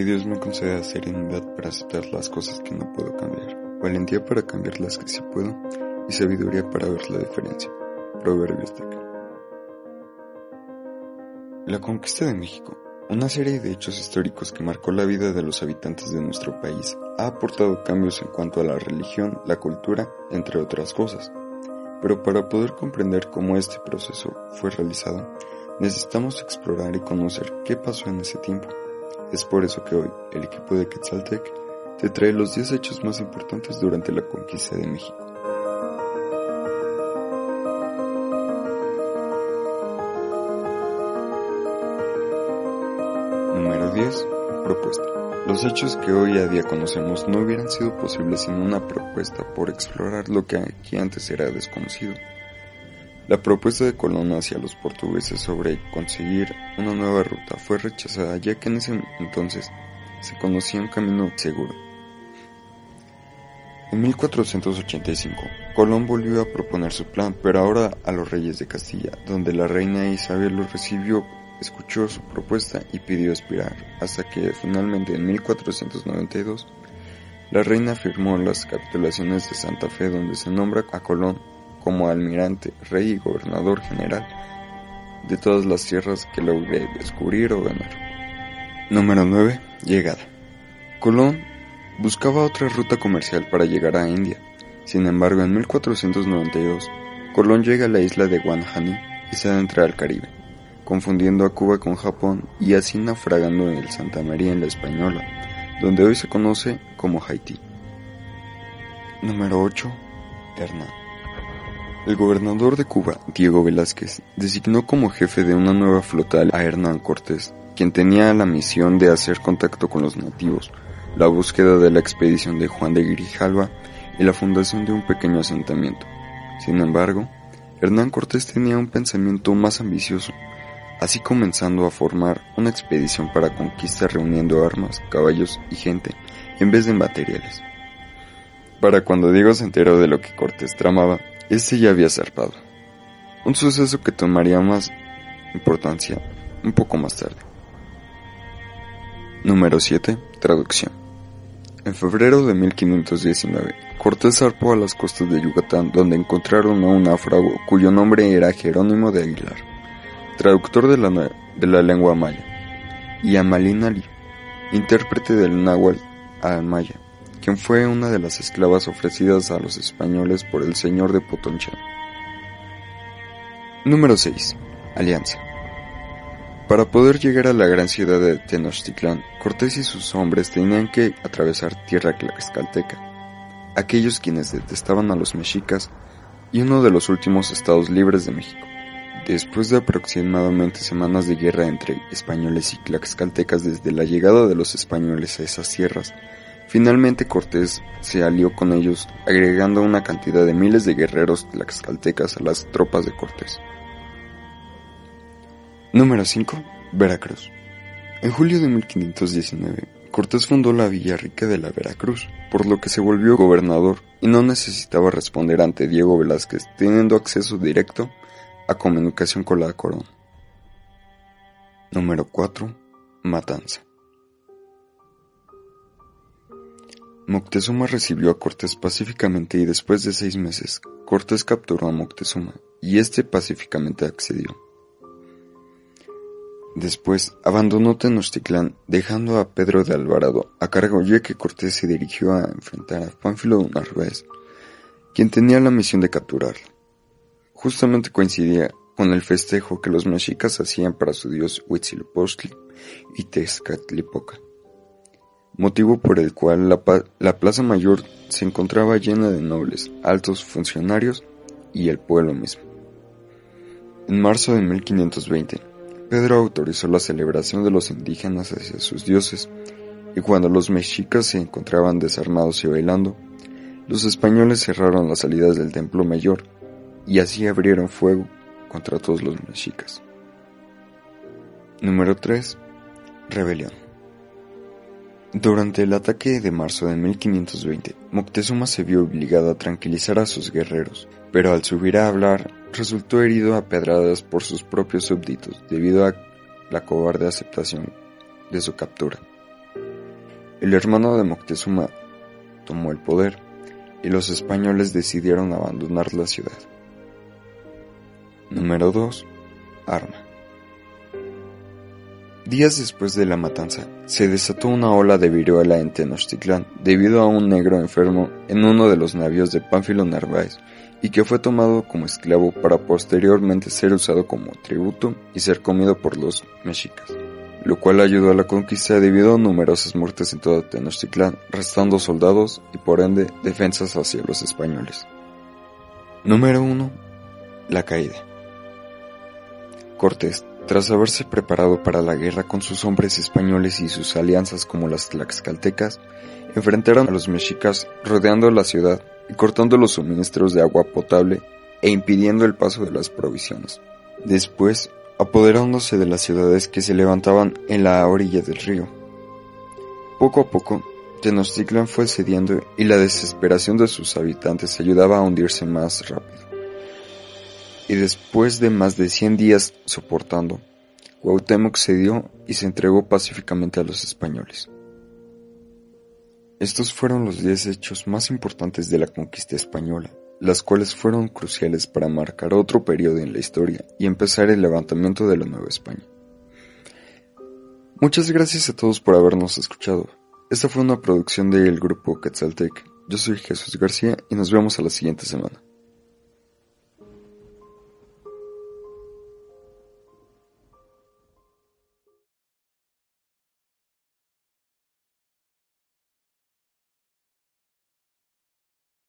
Que Dios me conceda serenidad para aceptar las cosas que no puedo cambiar, valentía para cambiar las que sí puedo y sabiduría para ver la diferencia. Proverbios de La conquista de México, una serie de hechos históricos que marcó la vida de los habitantes de nuestro país, ha aportado cambios en cuanto a la religión, la cultura, entre otras cosas. Pero para poder comprender cómo este proceso fue realizado, necesitamos explorar y conocer qué pasó en ese tiempo es por eso que hoy el equipo de Quetzaltec te trae los 10 hechos más importantes durante la conquista de México. Número 10. Propuesta. Los hechos que hoy a día conocemos no hubieran sido posibles sin una propuesta por explorar lo que aquí antes era desconocido. La propuesta de Colón hacia los portugueses sobre conseguir una nueva ruta fue rechazada ya que en ese entonces se conocía un camino seguro. En 1485, Colón volvió a proponer su plan, pero ahora a los reyes de Castilla, donde la reina Isabel lo recibió, escuchó su propuesta y pidió expirar, hasta que finalmente en 1492 la reina firmó las capitulaciones de Santa Fe donde se nombra a Colón como almirante, rey y gobernador general de todas las tierras que logré descubrir o ganar. Número 9. Llegada. Colón buscaba otra ruta comercial para llegar a India. Sin embargo, en 1492, Colón llega a la isla de Guanahani y se adentra al Caribe, confundiendo a Cuba con Japón y así naufragando en el Santa María en la Española, donde hoy se conoce como Haití. Número 8. Hernán. El gobernador de Cuba, Diego Velázquez, designó como jefe de una nueva flota a Hernán Cortés, quien tenía la misión de hacer contacto con los nativos, la búsqueda de la expedición de Juan de Grijalva y la fundación de un pequeño asentamiento. Sin embargo, Hernán Cortés tenía un pensamiento más ambicioso, así comenzando a formar una expedición para conquistar reuniendo armas, caballos y gente en vez de materiales. Para cuando Diego se enteró de lo que Cortés tramaba, este ya había zarpado. Un suceso que tomaría más importancia un poco más tarde. Número 7. Traducción. En febrero de 1519, Cortés zarpó a las costas de Yucatán donde encontraron a un náufrago cuyo nombre era Jerónimo de Aguilar, traductor de la, de la lengua maya, y a Malinali, intérprete del náhuatl al maya quien fue una de las esclavas ofrecidas a los españoles por el señor de Potoncha. Número 6. Alianza. Para poder llegar a la gran ciudad de Tenochtitlán, Cortés y sus hombres tenían que atravesar tierra tlaxcalteca, aquellos quienes detestaban a los mexicas y uno de los últimos estados libres de México. Después de aproximadamente semanas de guerra entre españoles y tlaxcaltecas desde la llegada de los españoles a esas tierras, Finalmente Cortés se alió con ellos, agregando una cantidad de miles de guerreros tlaxcaltecas a las tropas de Cortés. Número 5. Veracruz. En julio de 1519, Cortés fundó la Villa Rica de la Veracruz, por lo que se volvió gobernador y no necesitaba responder ante Diego Velázquez, teniendo acceso directo a comunicación con la corona. Número 4. Matanza. Moctezuma recibió a Cortés pacíficamente y después de seis meses, Cortés capturó a Moctezuma y éste pacíficamente accedió. Después abandonó Tenochtitlán dejando a Pedro de Alvarado a cargo ya que Cortés se dirigió a enfrentar a Pánfilo de Narváez, quien tenía la misión de capturarlo. Justamente coincidía con el festejo que los mexicas hacían para su dios Huitzilopochtli y Tezcatlipoca motivo por el cual la, Plaza Mayor se encontraba llena de nobles, altos funcionarios y el pueblo mismo. En marzo de 1520, Pedro autorizó la celebración de los indígenas hacia sus dioses, y cuando los mexicas se encontraban desarmados y bailando, los españoles cerraron las salidas del templo mayor y así abrieron fuego contra todos los mexicas. Número 3. Rebelión. Durante el ataque de marzo de 1520, Moctezuma se vio obligado a tranquilizar a sus guerreros, pero al subir a hablar resultó herido a pedradas por sus propios súbditos debido a la cobarde aceptación de su captura. el hermano de Moctezuma tomó el poder y los españoles decidieron abandonar la ciudad. Número 2. Arma. Días después de la matanza, se desató una ola de viruela en Tenochtitlán debido a un negro enfermo en uno de los navíos de Pánfilo Narváez y que fue tomado como esclavo para posteriormente ser usado como tributo y ser comido por los mexicas, lo cual ayudó a la conquista debido a numerosas muertes en todo Tenochtitlán, restando soldados y por ende defensas hacia los españoles. Número 1. La caída. Cortés tras haberse preparado para la guerra con sus hombres españoles y sus alianzas como las tlaxcaltecas, enfrentaron a los mexicas rodeando la ciudad y cortando los suministros de agua potable e impidiendo el paso de las provisiones. Después, apoderándose de las ciudades que se levantaban en la orilla del río. Poco a poco, Tenochtitlan fue cediendo y la desesperación de sus habitantes ayudaba a hundirse más rápido y después de más de 100 días soportando, Cuauhtémoc cedió y se entregó pacíficamente a los españoles. Estos fueron los 10 hechos más importantes de la conquista española, las cuales fueron cruciales para marcar otro periodo en la historia y empezar el levantamiento de la Nueva España. Muchas gracias a todos por habernos escuchado. Esta fue una producción del grupo Quetzaltec. Yo soy Jesús García y nos vemos a la siguiente semana.